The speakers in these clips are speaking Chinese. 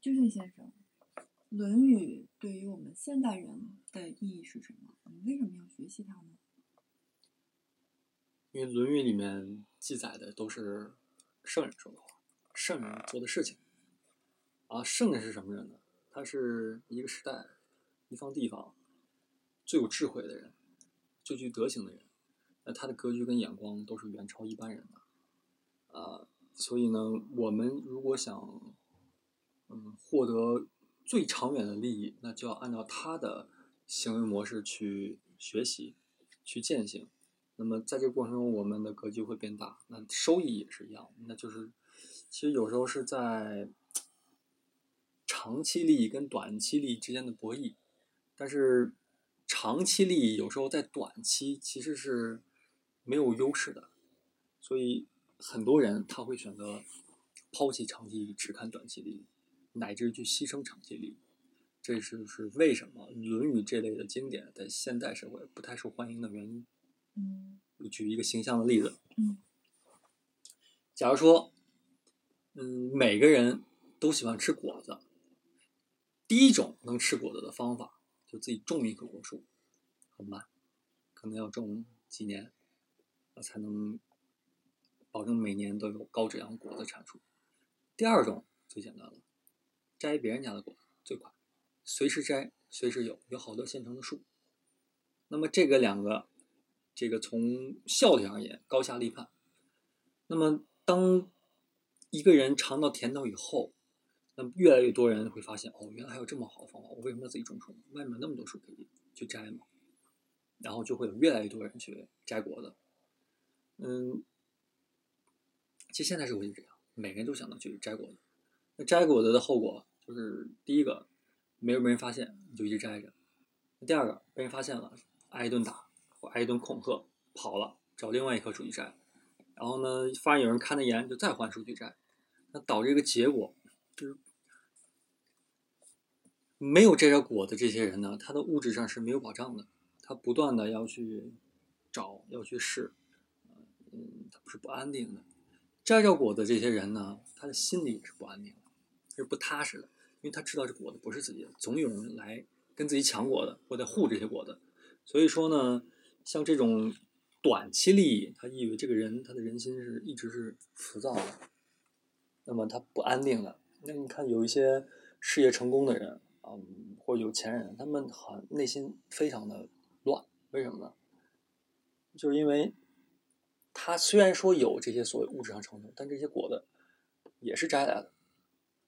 君俊先生，《论语》对于我们现代人的意义是什么？我们为什么要学习它呢？因为《论语》里面记载的都是圣人说的话，圣人做的事情。啊，圣人是什么人呢？他是一个时代、一方地方最有智慧的人，最具德行的人。那他的格局跟眼光都是远超一般人的。啊，所以呢，我们如果想嗯获得最长远的利益，那就要按照他的行为模式去学习、去践行。那么在这个过程中，我们的格局会变大，那收益也是一样。那就是其实有时候是在长期利益跟短期利益之间的博弈，但是长期利益有时候在短期其实是没有优势的，所以很多人他会选择抛弃长期利益，只看短期利益，乃至去牺牲长期利益。这是是为什么《论语》这类的经典在现代社会不太受欢迎的原因。嗯我举一个形象的例子，嗯，假如说，嗯，每个人都喜欢吃果子，第一种能吃果子的方法，就自己种一棵果树，很慢，可能要种几年，啊才能保证每年都有高质量果子产出。第二种最简单了，摘别人家的果最快，随时摘，随时有，有好多现成的树。那么这个两个。这个从效率而言高下立判。那么，当一个人尝到甜头以后，那么越来越多人会发现，哦，原来还有这么好的方法，我为什么要自己种树？外面那么多树可以去摘嘛？然后就会有越来越多人去摘果子。嗯，其实现在社会就这样，每个人都想到去摘果子。那摘果子的后果就是，第一个，没有被人发现，你就一直摘着；第二个，被人发现了，挨一顿打。或挨一顿恐吓，跑了找另外一棵树去摘，然后呢，发现有人看得严，就再换树去摘，那导致一个结果就是没有摘着果的这些人呢，他的物质上是没有保障的，他不断的要去找，要去试，嗯，他不是不安定的。摘着果的这些人呢，他的心里也是不安定的，是不踏实的，因为他知道这果子不是自己的，总有人来跟自己抢果子，或者护这些果子，所以说呢。像这种短期利益，他意味这个人他的人心是一直是浮躁的，那么他不安定的。那你看有一些事业成功的人啊，或者有钱人，他们很内心非常的乱，为什么呢？就是因为他虽然说有这些所谓物质上成就，但这些果子也是摘来的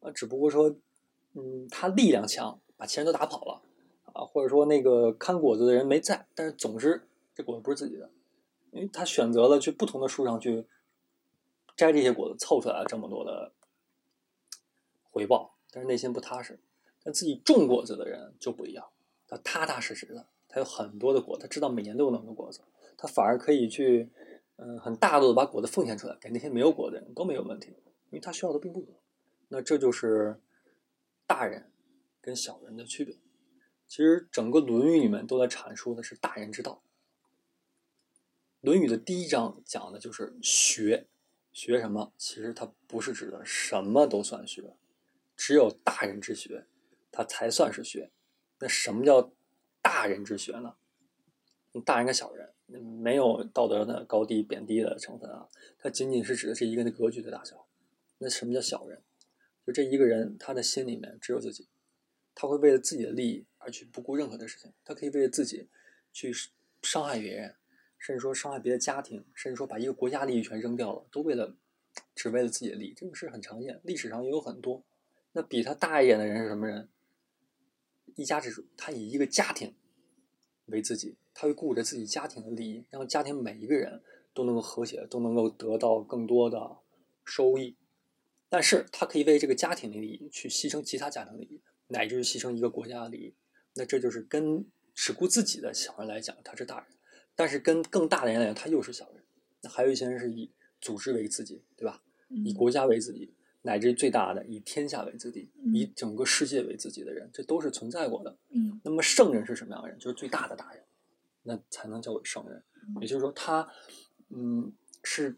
啊，只不过说，嗯，他力量强，把钱都打跑了啊，或者说那个看果子的人没在，但是总之。这果子不是自己的，因为他选择了去不同的树上去摘这些果子，凑出来了这么多的回报，但是内心不踏实。但自己种果子的人就不一样，他踏踏实实的，他有很多的果，他知道每年都有那么多果子，他反而可以去，嗯，很大度的把果子奉献出来给那些没有果的人都没有问题，因为他需要的并不多。那这就是大人跟小人的区别。其实整个《论语》里面都在阐述的是大人之道。《论语》的第一章讲的就是学，学什么？其实它不是指的什么都算学，只有大人之学，它才算是学。那什么叫大人之学呢？大人跟小人没有道德的高低贬低的成分啊，它仅仅是指的是一个人的格局的大小。那什么叫小人？这一个人，他的心里面只有自己，他会为了自己的利益而去不顾任何的事情，他可以为了自己去伤害别人。甚至说伤害别的家庭，甚至说把一个国家利益全扔掉了，都为了，只为了自己的利益，这个事很常见，历史上也有很多。那比他大一点的人是什么人？一家之主，他以一个家庭为自己，他会顾着自己家庭的利益，让家庭每一个人都能够和谐，都能够得到更多的收益。但是他可以为这个家庭的利益去牺牲其他家庭利益，乃至于牺牲一个国家的利益。那这就是跟只顾自己的小人来讲，他是大人。但是跟更大的人来讲，他又是小人。那还有一些人是以组织为自己，对吧？以国家为自己，乃至最大的以天下为自己，以整个世界为自己的人，这都是存在过的。嗯。那么圣人是什么样的人？就是最大的大人，那才能叫做圣人。也就是说，他嗯，是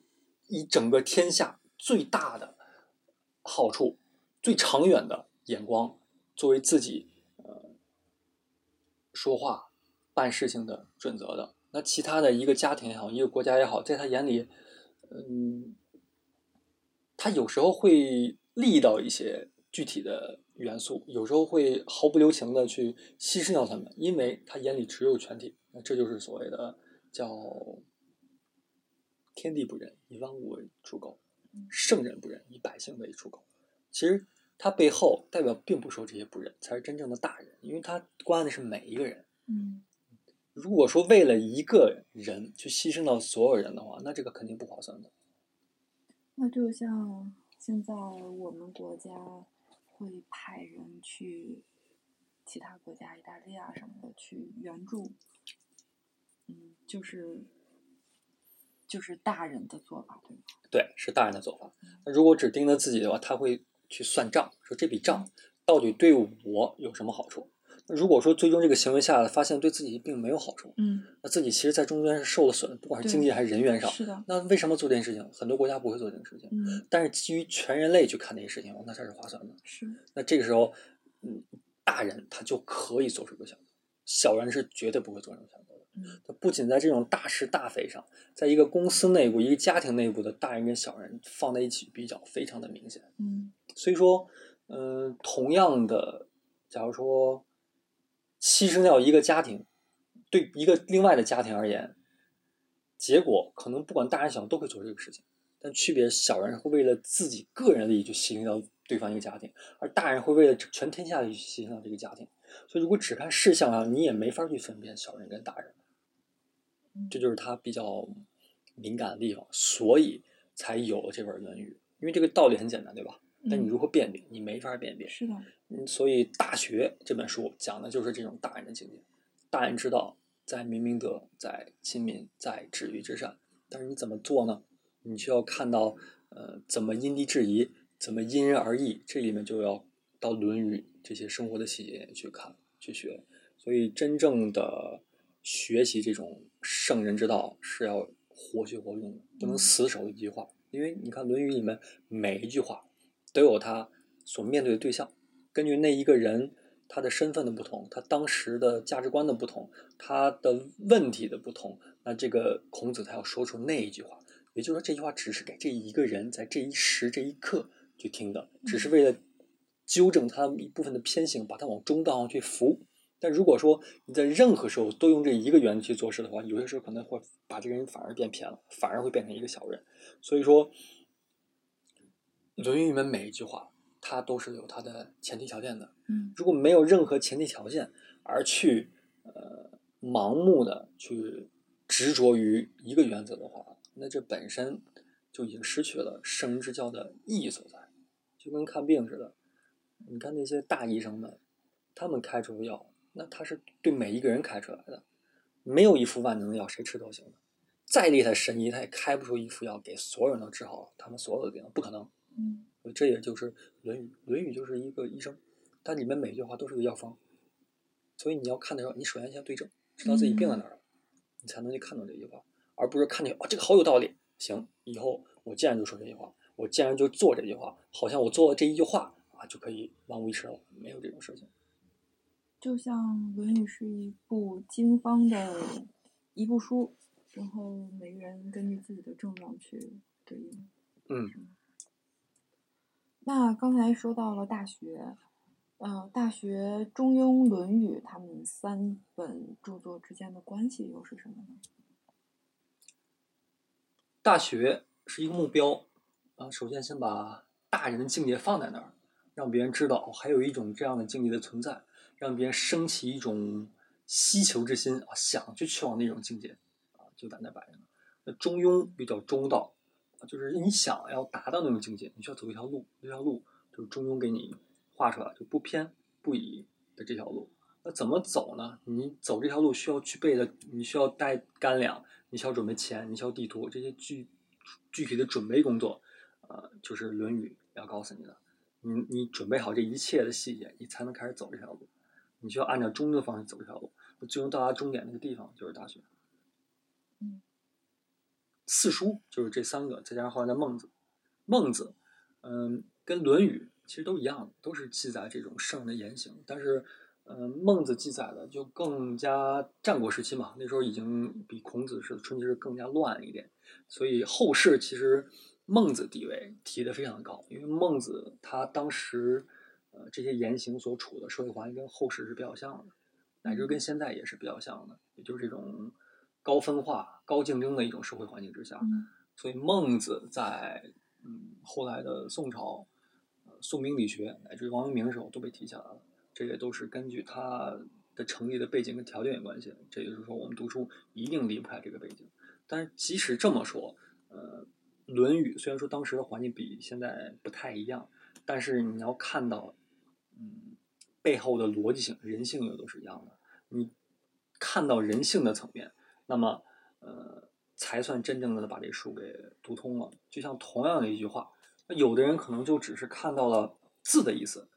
以整个天下最大的好处、最长远的眼光，作为自己呃说话、办事情的准则的。那其他的一个家庭也好，一个国家也好，在他眼里，嗯，他有时候会利到一些具体的元素，有时候会毫不留情的去牺牲掉他们，因为他眼里只有全体。那这就是所谓的叫“天地不仁，以万物为刍狗；圣人不仁，以百姓为刍狗”。其实他背后代表并不说这些不仁才是真正的大人，因为他关爱的是每一个人。嗯如果说为了一个人去牺牲到所有人的话，那这个肯定不划算的。那就像现在我们国家会派人去其他国家，意大利啊什么的去援助，嗯，就是就是大人的做法，对吗？对，是大人的做法。那如果只盯着自己的话，他会去算账，说这笔账到底对我有什么好处？那如果说最终这个行为下来，发现对自己并没有好处，嗯，那自己其实在中间是受了损，不管是经济还是人员上。是的，那为什么做这件事情？很多国家不会做这件事情，嗯，但是基于全人类去看这些事情，那才是划算的。是，那这个时候，嗯，大人他就可以做出这个选择，小人是绝对不会做这种选择他不仅在这种大是大非上，在一个公司内部、一个家庭内部的大人跟小人放在一起比较非常的明显。嗯所以说，嗯、同样的，假如说牺牲掉一个家庭，对一个另外的家庭而言，结果可能不管大人小都会做这个事情，但区别小人会为了自己个人利益去牺牲掉对方一个家庭，而大人会为了全天下去牺牲掉这个家庭。所以，如果只看事项啊，你也没法去分辨小人跟大人。嗯这就是他比较敏感的地方，所以才有了这本《论语》。因为这个道理很简单，对吧？但你嗯如何辨别，你没法辨别。是的，嗯，所以《大学》这本书讲的就是这种大人的境界。大人之道，在明明德，在亲民，在止于至善。但是你怎么做呢？你需要看到，呃，怎么因地制宜，怎么因人而异。这里面就要到《论语》这些生活的细节去看、去学。所以，真正的学习这种圣人之道，是要活学活用的，不能嗯死守一句话。因为你看《论语》里面每一句话都有他所面对的对象，根据那一个人他的身份的不同，他当时的价值观的不同，他的问题的不同，那这个孔子他要说出那一句话，也就是说这句话只是给这一个人在这一时这一刻去听的，只是为了纠正他一部分的偏行，把他往中道上去扶。但如果说你在任何时候都用这一个原则去做事的话，有些时候可能会把这个人反而变偏了，反而会变成一个小人。所以说，《论语》里面每一句话，它都是有它的前提条件的。嗯如果没有任何前提条件，而去呃盲目的去执着于一个原则的话，那这本身就已经失去了圣人之教的意义所在。就跟看病似的，你看那些大医生们，他们开出的药，那他是对每一个人开出来的，没有一副万能的药，谁吃都行的。再厉害的神医，他也开不出一副药给所有人都治好他们所有的病，不可能。嗯这也就是《论语》，《论语》就是一个医生，但里面每句话都是个药方。所以你要看的时候，你首先先对症，知道自己病在哪儿了，你才能去看懂这句话，而不是看见哦这个好有道理，行，以后我见人就说这句话，我见人就做这句话，好像我做了这一句话啊就可以万无一失了，没有这种事情。就像《论语》是一部经方的一部书，然后每个人根据自己的症状去对应。嗯那刚才说到了《大学》，呃，《大学》《中庸》《论语》他们三本著作之间的关系又是什么呢？大学是一个目标啊，首先先把大人的境界放在那儿，让别人知道哦还有一种这样的境界的存在，让别人升起一种希求之心啊，想去去往那种境界啊，就在那摆着。那中庸比较中道，就是你想要达到那种境界，你需要走一条路，这条路就是中庸给你画出来，就不偏不倚的这条路。那怎么走呢？你走这条路需要具备的，你需要带干粮，你需要准备钱，你需要地图，这些具具体的准备工作，呃，就是《论语》要告诉你的。你你准备好这一切的细节，你才能开始走这条路。你需要按照中的方式走这条路，最终到达终点那个地方就是大学。嗯，四书就是这三个，再加上后来的孟子。孟子，嗯，跟《论语》其实都一样，都是记载这种圣人的言行。但是，嗯、孟子记载的就更加战国时期嘛，那时候已经比孔子是春秋是更加乱一点，所以后世其实孟子地位提得非常高，因为孟子他当时呃这些言行所处的社会环境跟后世是比较像的，乃至跟现在也是比较像的，也就是这种高分化、高竞争的一种社会环境之下。嗯所以孟子在嗯后来的宋朝，呃宋明理学乃至于王阳明的时候都被提起来了。这也都是根据他的成立的背景跟条件有关系。这也就是说，我们读书一定离不开这个背景。但是即使这么说，呃，《论语》虽然说当时的环境比现在不太一样，但是你要看到，嗯，背后的逻辑性、人性又都是一样的。你看到人性的层面，那么呃，才算真正的把这书给读通了。就像同样的一句话，那有的人可能就只是看到了字的意思，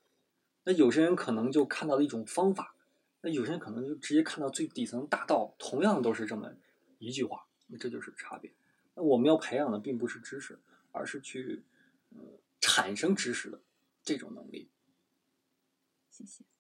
那有些人可能就看到了一种方法，那有些人可能就直接看到最底层大道，同样都是这么一句话，那这就是差别。那我们要培养的并不是知识，而是去呃产生知识的这种能力。谢谢。